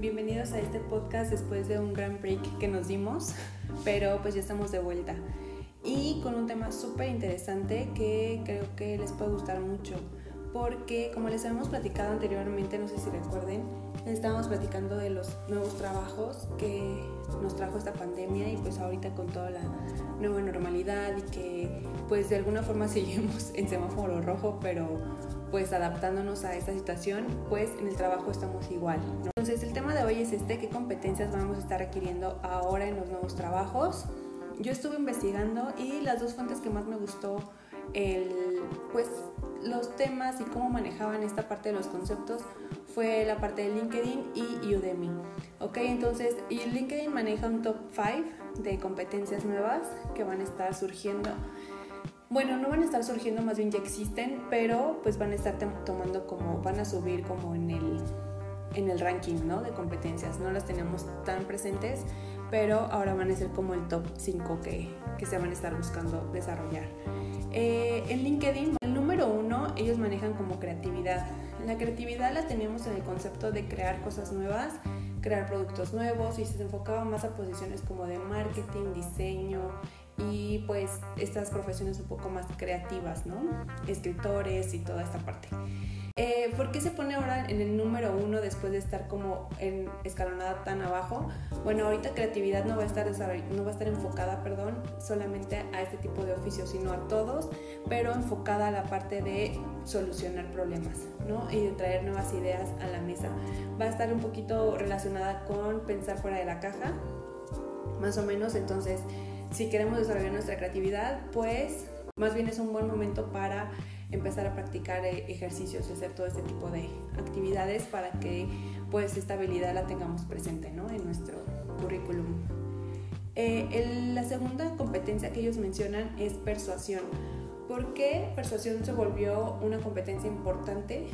Bienvenidos a este podcast después de un gran break que nos dimos, pero pues ya estamos de vuelta. Y con un tema súper interesante que creo que les puede gustar mucho, porque como les habíamos platicado anteriormente, no sé si recuerden, estábamos platicando de los nuevos trabajos que nos trajo esta pandemia y pues ahorita con toda la nueva normalidad y que pues de alguna forma seguimos en semáforo rojo, pero pues adaptándonos a esta situación, pues en el trabajo estamos igual. Entonces el tema de hoy es este, ¿qué competencias vamos a estar requiriendo ahora en los nuevos trabajos? Yo estuve investigando y las dos fuentes que más me gustó, el, pues los temas y cómo manejaban esta parte de los conceptos fue la parte de LinkedIn y Udemy. Ok, entonces y LinkedIn maneja un top 5 de competencias nuevas que van a estar surgiendo bueno, no van a estar surgiendo, más bien ya existen, pero pues van a estar tomando como, van a subir como en el, en el ranking, ¿no? De competencias. No las tenemos tan presentes, pero ahora van a ser como el top 5 que, que se van a estar buscando desarrollar. Eh, en LinkedIn, el número uno, ellos manejan como creatividad. La creatividad la tenemos en el concepto de crear cosas nuevas, crear productos nuevos y se enfocaba más a posiciones como de marketing, diseño, y pues estas profesiones un poco más creativas, ¿no? Escritores y toda esta parte. Eh, ¿Por qué se pone ahora en el número uno después de estar como en escalonada tan abajo? Bueno, ahorita creatividad no va a estar, no va a estar enfocada, perdón, solamente a este tipo de oficios, sino a todos, pero enfocada a la parte de solucionar problemas, ¿no? Y de traer nuevas ideas a la mesa. Va a estar un poquito relacionada con pensar fuera de la caja, más o menos, entonces si queremos desarrollar nuestra creatividad, pues más bien es un buen momento para empezar a practicar eh, ejercicios y hacer todo este tipo de actividades para que pues esta habilidad la tengamos presente ¿no? en nuestro currículum. Eh, la segunda competencia que ellos mencionan es persuasión. ¿Por qué persuasión se volvió una competencia importante?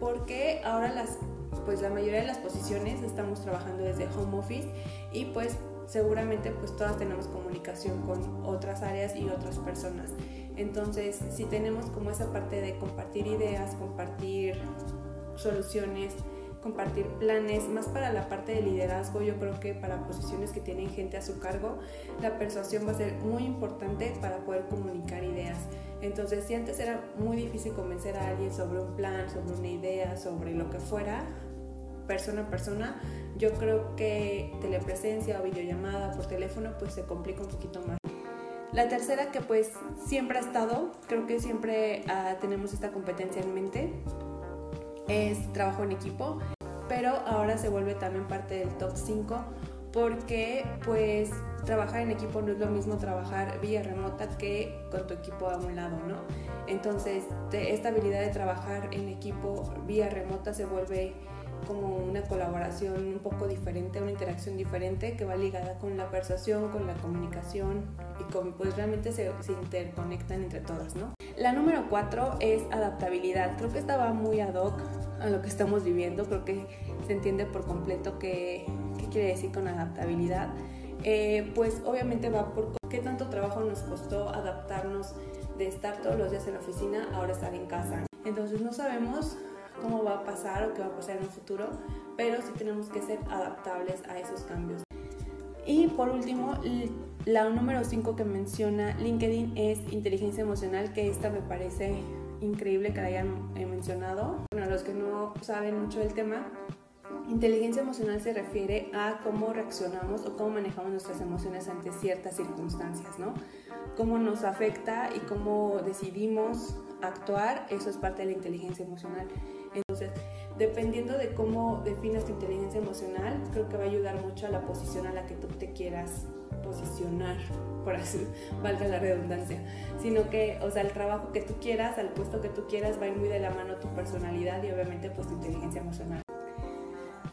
Porque ahora las, pues la mayoría de las posiciones estamos trabajando desde home office y pues seguramente pues todas tenemos comunicación con otras áreas y otras personas. Entonces, si tenemos como esa parte de compartir ideas, compartir soluciones, compartir planes, más para la parte de liderazgo, yo creo que para posiciones que tienen gente a su cargo, la persuasión va a ser muy importante para poder comunicar ideas. Entonces, si antes era muy difícil convencer a alguien sobre un plan, sobre una idea, sobre lo que fuera, persona a persona, yo creo que telepresencia o videollamada por teléfono pues se complica un poquito más. La tercera que pues siempre ha estado, creo que siempre ah, tenemos esta competencia en mente, es trabajo en equipo, pero ahora se vuelve también parte del top 5 porque pues trabajar en equipo no es lo mismo trabajar vía remota que con tu equipo a un lado, ¿no? Entonces esta habilidad de trabajar en equipo vía remota se vuelve como una colaboración un poco diferente, una interacción diferente que va ligada con la persuasión, con la comunicación y con, pues realmente se, se interconectan entre todas, ¿no? La número cuatro es adaptabilidad. Creo que estaba muy ad hoc a lo que estamos viviendo, creo que se entiende por completo qué, qué quiere decir con adaptabilidad. Eh, pues obviamente va por qué tanto trabajo nos costó adaptarnos de estar todos los días en la oficina ahora estar en casa. Entonces no sabemos cómo va a pasar o qué va a pasar en un futuro, pero sí tenemos que ser adaptables a esos cambios. Y por último, la número 5 que menciona LinkedIn es inteligencia emocional, que esta me parece increíble que la hayan eh, mencionado. Bueno, los que no saben mucho del tema, inteligencia emocional se refiere a cómo reaccionamos o cómo manejamos nuestras emociones ante ciertas circunstancias, ¿no? Cómo nos afecta y cómo decidimos actuar, eso es parte de la inteligencia emocional. Entonces, dependiendo de cómo definas tu inteligencia emocional, creo que va a ayudar mucho a la posición a la que tú te quieras posicionar, por así, valga la redundancia, sino que, o sea, el trabajo que tú quieras, al puesto que tú quieras, va muy de la mano tu personalidad y obviamente pues tu inteligencia emocional.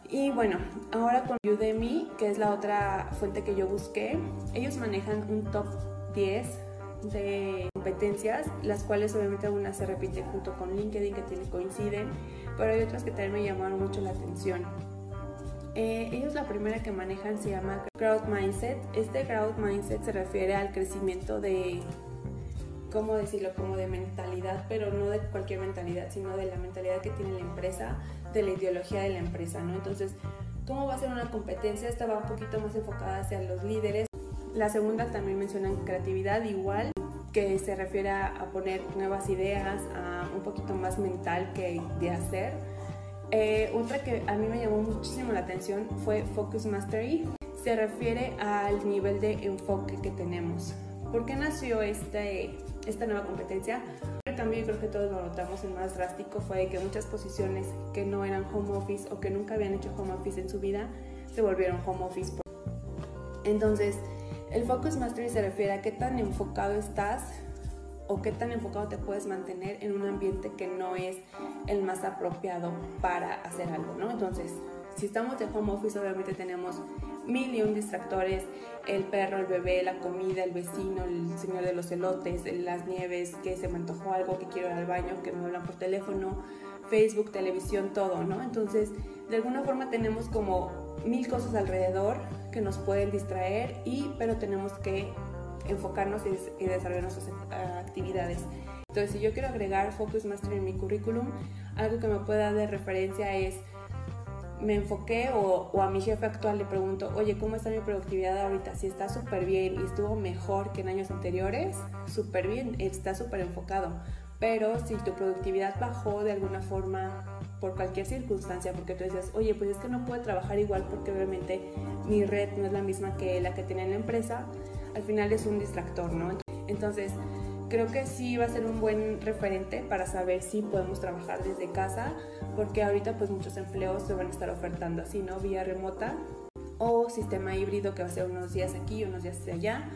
Y bueno, ahora con Udemy, que es la otra fuente que yo busqué, ellos manejan un top 10 de competencias, las cuales obviamente algunas se repiten junto con LinkedIn que tienen, coinciden, pero hay otras que también me llamaron mucho la atención. Eh, ellos la primera que manejan se llama Crowd Mindset. Este Crowd Mindset se refiere al crecimiento de, ¿cómo decirlo? Como de mentalidad, pero no de cualquier mentalidad, sino de la mentalidad que tiene la empresa, de la ideología de la empresa, ¿no? Entonces, ¿Cómo va a ser una competencia? Esta va un poquito más enfocada hacia los líderes. La segunda también mencionan creatividad igual, que se refiere a poner nuevas ideas, a un poquito más mental que de hacer. Eh, otra que a mí me llamó muchísimo la atención fue Focus Mastery. Se refiere al nivel de enfoque que tenemos. ¿Por qué nació este, esta nueva competencia? El cambio, yo creo que todos lo notamos, el más drástico fue que muchas posiciones que no eran home office o que nunca habían hecho home office en su vida se volvieron home office. Entonces, el Focus Mastery se refiere a qué tan enfocado estás o qué tan enfocado te puedes mantener en un ambiente que no es el más apropiado para hacer algo, ¿no? Entonces, si estamos de home office, obviamente tenemos mil y un distractores, el perro, el bebé, la comida, el vecino, el señor de los elotes, las nieves, que se me antojó algo, que quiero ir al baño, que me hablan por teléfono, Facebook, televisión, todo, ¿no? Entonces, de alguna forma tenemos como mil cosas alrededor que nos pueden distraer y pero tenemos que enfocarnos y, desarrollar nuestras actividades. Entonces, si yo quiero agregar Focus Master en mi currículum, algo que me pueda dar de referencia es, me enfoqué o, o, a mi jefe actual le pregunto, oye, ¿cómo está mi productividad ahorita? Si está súper bien y estuvo mejor que en años anteriores, súper bien, está súper enfocado. Pero si tu productividad bajó de alguna forma por cualquier circunstancia, porque tú dices, oye, pues es que no puedo trabajar igual porque obviamente mi red no es la misma que la que en la empresa, al final es un distractor, ¿no? Entonces, creo que sí va a ser un buen referente para saber si podemos trabajar desde casa, porque ahorita pues muchos empleos se van a estar ofertando así, ¿no? Vía remota o sistema híbrido que va a ser unos días aquí y unos días allá.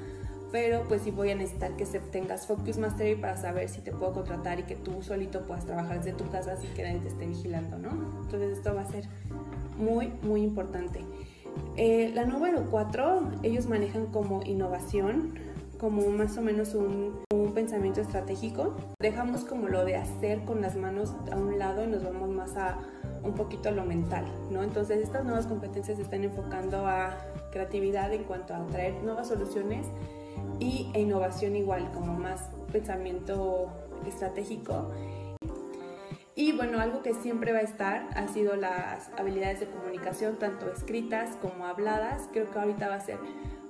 Pero pues sí voy a necesitar que tengas Focus Mastery para saber si te puedo contratar y que tú solito puedas trabajar desde tu casa sin que nadie te esté vigilando, ¿no? Entonces esto va a ser muy, muy importante. Eh, la número 4, ellos manejan como innovación, como más o menos un, pensamiento estratégico. Dejamos como lo de hacer con las manos a un lado y nos vamos más a un poquito a lo mental, ¿no? Entonces estas nuevas competencias se están enfocando a creatividad en cuanto a traer nuevas soluciones y e innovación igual, como más pensamiento estratégico y bueno, algo que siempre va a estar ha sido las habilidades de comunicación, tanto escritas como habladas. Creo que ahorita va a ser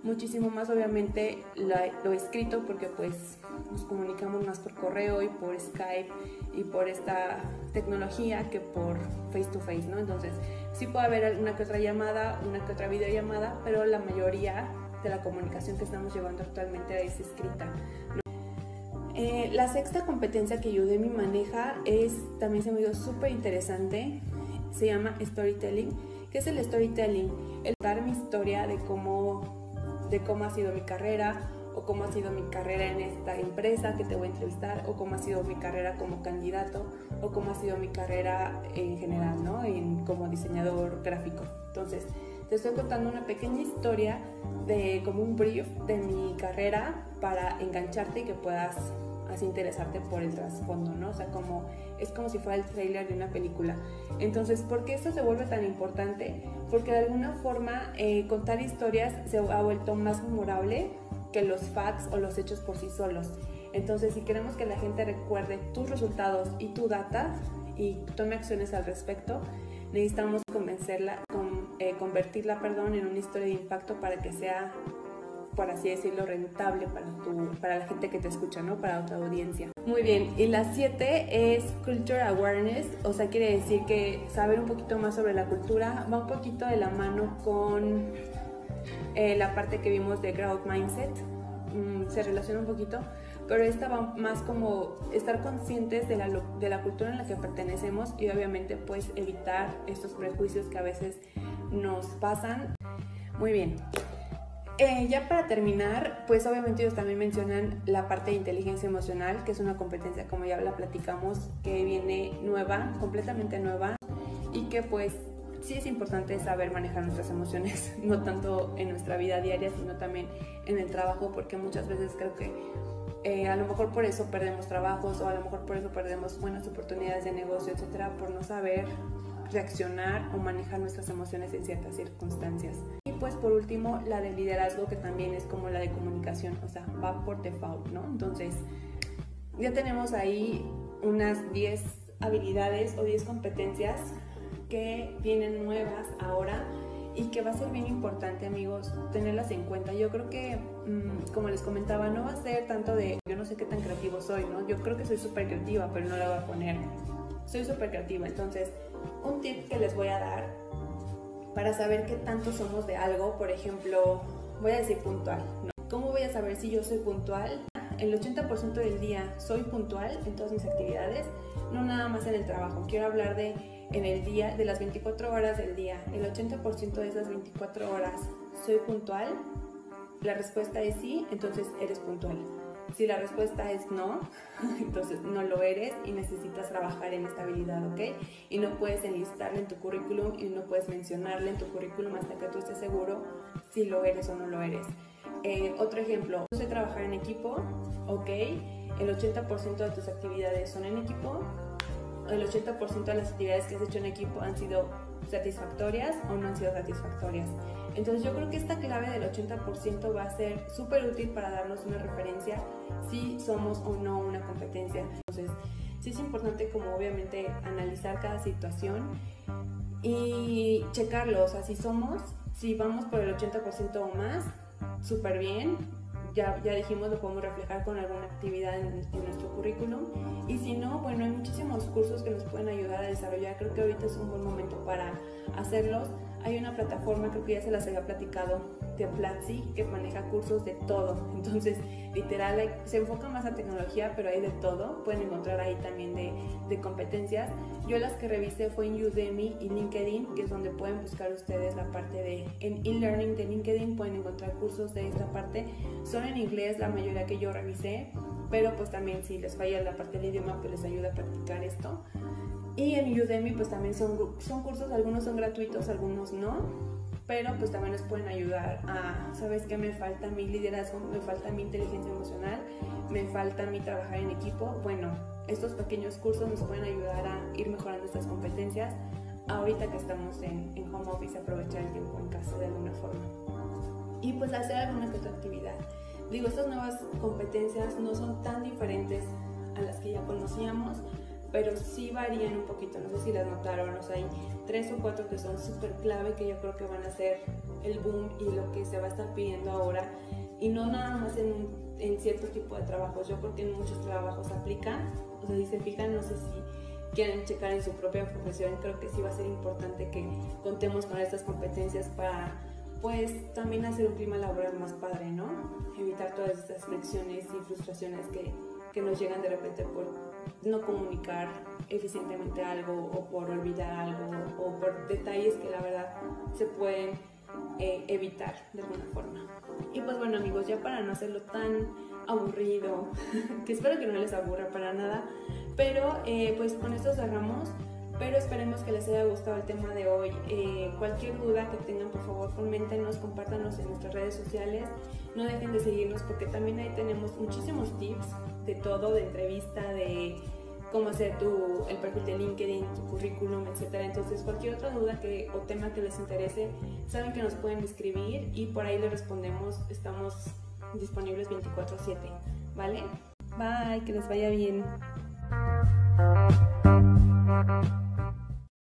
muchísimo más obviamente lo, escrito porque pues nos comunicamos más por correo y por Skype y por esta tecnología que por face to face, ¿no? Entonces sí puede haber una que otra llamada, una que otra videollamada, pero la mayoría de la comunicación que estamos llevando actualmente es escrita. Eh, la sexta competencia que Udemy maneja es, también se me dio súper interesante, se llama Storytelling. ¿Qué es el storytelling? El dar mi historia de cómo, de cómo ha sido mi carrera o cómo ha sido mi carrera en esta empresa que te voy a entrevistar o cómo ha sido mi carrera como candidato o cómo ha sido mi carrera en general, ¿no? En, como diseñador gráfico. Entonces, te estoy contando una pequeña historia de como un brief de mi carrera para engancharte y que puedas así interesarte por el trasfondo, ¿no? O sea, como es como si fuera el trailer de una película. Entonces, ¿por qué esto se vuelve tan importante? Porque de alguna forma eh, contar historias se ha vuelto más memorable que los facts o los hechos por sí solos. Entonces, si queremos que la gente recuerde tus resultados y tu data y tome acciones al respecto, necesitamos convencerla, con, eh, convertirla, perdón, en una historia de impacto para que sea por así decirlo, rentable para, tu, para la gente que te escucha, ¿no? Para otra audiencia. Muy bien, y la siete es Culture Awareness, o sea, quiere decir que saber un poquito más sobre la cultura va un poquito de la mano con eh, la parte que vimos de Growth Mindset, mm, se relaciona un poquito, pero esta va más como estar conscientes de la, de la cultura en la que pertenecemos y obviamente pues evitar estos prejuicios que a veces nos pasan. Muy bien, eh, ya para terminar, pues obviamente ellos también mencionan la parte de inteligencia emocional, que es una competencia, como ya la platicamos, que viene nueva, completamente nueva, y que pues sí es importante saber manejar nuestras emociones, no tanto en nuestra vida diaria, sino también en el trabajo, porque muchas veces creo que eh, a lo mejor por eso perdemos trabajos o a lo mejor por eso perdemos buenas oportunidades de negocio, etcétera, por no saber reaccionar o manejar nuestras emociones en ciertas circunstancias pues por último la de liderazgo que también es como la de comunicación, o sea, va por default, ¿no? Entonces, ya tenemos ahí unas 10 habilidades o 10 competencias que vienen nuevas ahora y que va a ser bien importante, amigos, tenerlas en cuenta. Yo creo que, mm, como les comentaba, no va a ser tanto de yo no sé qué tan creativo soy, ¿no? Yo creo que soy súper creativa, pero no la voy a poner. Soy súper creativa, entonces, un tip que les voy a dar para saber qué tanto somos de algo, por ejemplo, voy a decir puntual, ¿no? ¿Cómo voy a saber si yo soy puntual? El 80% del día soy puntual en todas mis actividades, no nada más en el trabajo. Quiero hablar de en el día, de las 24 horas del día, el 80% de esas 24 horas soy puntual. La respuesta es sí, entonces eres puntual. Si la respuesta es no, entonces no lo eres y necesitas trabajar en esta habilidad, ¿ok? Y no puedes enlistarle en tu currículum y no puedes mencionarle en tu currículum hasta que tú estés seguro si lo eres o no lo eres. Eh, otro ejemplo, yo sé trabajar en equipo, ok, el 80% de tus actividades son en equipo, el 80% de las actividades que has hecho en equipo han sido satisfactorias o no han sido satisfactorias. Entonces yo creo que esta clave del 80% va a ser súper útil para darnos una referencia si somos o no una competencia. Entonces sí es importante como obviamente analizar cada situación y checarlo, o sea, si somos, si vamos por el 80% o más, súper bien. Ya, ya dijimos, lo podemos reflejar con alguna actividad en, en, nuestro currículum. Y si no, bueno, hay muchísimos cursos que nos pueden ayudar a desarrollar. Creo que ahorita es un buen momento para hacerlos. Hay una plataforma, creo que ya se las había platicado, de Platzi, que maneja cursos de todo. Entonces, literal, se enfoca más a tecnología, pero hay de todo. Pueden encontrar ahí también de, de competencias. Yo las que revisé fue en Udemy y LinkedIn, que es donde pueden buscar ustedes la parte de en e-learning de LinkedIn, pueden encontrar cursos de esta parte. Son en inglés la mayoría que yo revisé, pero pues también si les falla la parte del idioma, pues les ayuda a practicar esto. Y en Udemy pues también son, son cursos, algunos son gratuitos, algunos no, pero pues también nos pueden ayudar a, ¿sabes qué? Me falta mi liderazgo, me falta mi inteligencia emocional, me falta mi trabajar en equipo. Bueno, estos pequeños cursos nos pueden ayudar a ir mejorando estas competencias ahorita que estamos en, en home office, aprovechar el tiempo en casa de alguna forma. Y pues hacer alguna que otra actividad. Digo, estas nuevas competencias no son tan diferentes a las que ya conocíamos, pero sí varían un poquito, no sé si las notaron, o sea, hay tres o cuatro que son súper clave que yo creo que van a ser el boom y lo que se va a estar pidiendo ahora, y no nada más en, en cierto tipo de trabajos, yo creo que en muchos trabajos aplican, o sea, si se fijan, no sé si quieren checar en su propia profesión, creo que sí va a ser importante que contemos con estas competencias para pues también hacer un clima laboral más padre, ¿no? Evitar todas estas fricciones y frustraciones que, que nos llegan de repente por no comunicar eficientemente algo o por olvidar algo o por detalles que la verdad se pueden eh, evitar de alguna forma. Y pues bueno amigos, ya para no hacerlo tan aburrido, que espero que no les aburra para nada, pero eh, pues con esto cerramos pero esperemos que les haya gustado el tema de hoy. Eh, cualquier duda que tengan, por favor, coméntenos, compártanos en nuestras redes sociales. No dejen de seguirnos porque también ahí tenemos muchísimos tips de todo, de entrevista, de cómo hacer tu, el perfil de LinkedIn, tu currículum, etc. Entonces, cualquier otra duda que, o tema que les interese, saben que nos pueden escribir y por ahí les respondemos. Estamos disponibles 24/7, ¿vale? Bye, que les vaya bien.